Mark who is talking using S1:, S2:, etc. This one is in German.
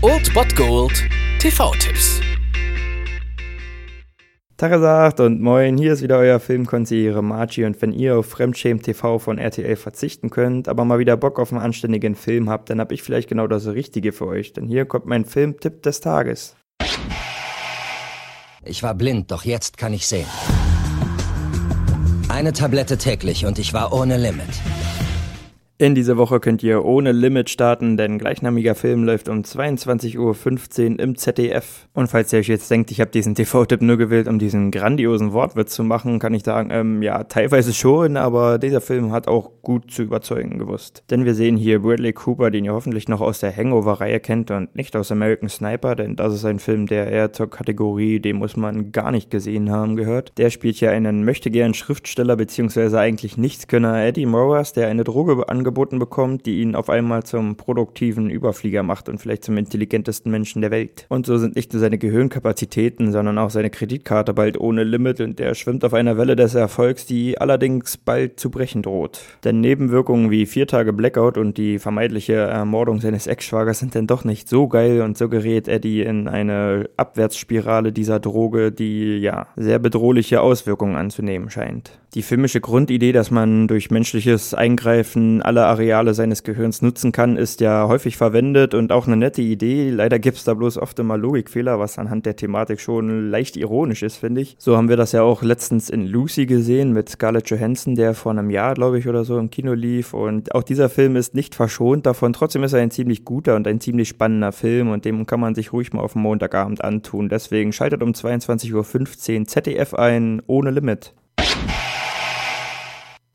S1: Old Bot Gold TV-Tipps.
S2: Tagesagt und moin, hier ist wieder euer Filmkonsigliere Margie und wenn ihr auf Fremdschämen TV von RTL verzichten könnt, aber mal wieder Bock auf einen anständigen Film habt, dann hab ich vielleicht genau das Richtige für euch, denn hier kommt mein Filmtipp des Tages.
S3: Ich war blind, doch jetzt kann ich sehen. Eine Tablette täglich und ich war ohne Limit.
S2: In dieser Woche könnt ihr ohne Limit starten, denn gleichnamiger Film läuft um 22.15 Uhr im ZDF. Und falls ihr euch jetzt denkt, ich habe diesen TV-Tipp nur gewählt, um diesen grandiosen Wortwitz zu machen, kann ich sagen, ähm, ja, teilweise schon, aber dieser Film hat auch gut zu überzeugen gewusst. Denn wir sehen hier Bradley Cooper, den ihr hoffentlich noch aus der Hangover-Reihe kennt und nicht aus American Sniper, denn das ist ein Film, der eher zur Kategorie, den muss man gar nicht gesehen haben, gehört. Der spielt ja einen möchtegern Schriftsteller bzw. eigentlich Nichtskönner Eddie Morris, der eine Droge angeboten angeboten bekommt, die ihn auf einmal zum produktiven Überflieger macht und vielleicht zum intelligentesten Menschen der Welt. Und so sind nicht nur seine Gehirnkapazitäten, sondern auch seine Kreditkarte bald ohne Limit und er schwimmt auf einer Welle des Erfolgs, die allerdings bald zu brechen droht. Denn Nebenwirkungen wie vier Tage Blackout und die vermeintliche Ermordung seines Ex-Schwagers sind dann doch nicht so geil und so gerät Eddie in eine Abwärtsspirale dieser Droge, die ja sehr bedrohliche Auswirkungen anzunehmen scheint. Die filmische Grundidee, dass man durch menschliches Eingreifen alle Areale seines Gehirns nutzen kann, ist ja häufig verwendet und auch eine nette Idee. Leider gibt es da bloß oft immer Logikfehler, was anhand der Thematik schon leicht ironisch ist, finde ich. So haben wir das ja auch letztens in Lucy gesehen mit Scarlett Johansson, der vor einem Jahr, glaube ich, oder so im Kino lief. Und auch dieser Film ist nicht verschont davon. Trotzdem ist er ein ziemlich guter und ein ziemlich spannender Film und dem kann man sich ruhig mal auf dem Montagabend antun. Deswegen schaltet um 22.15 Uhr ZDF ein, ohne Limit.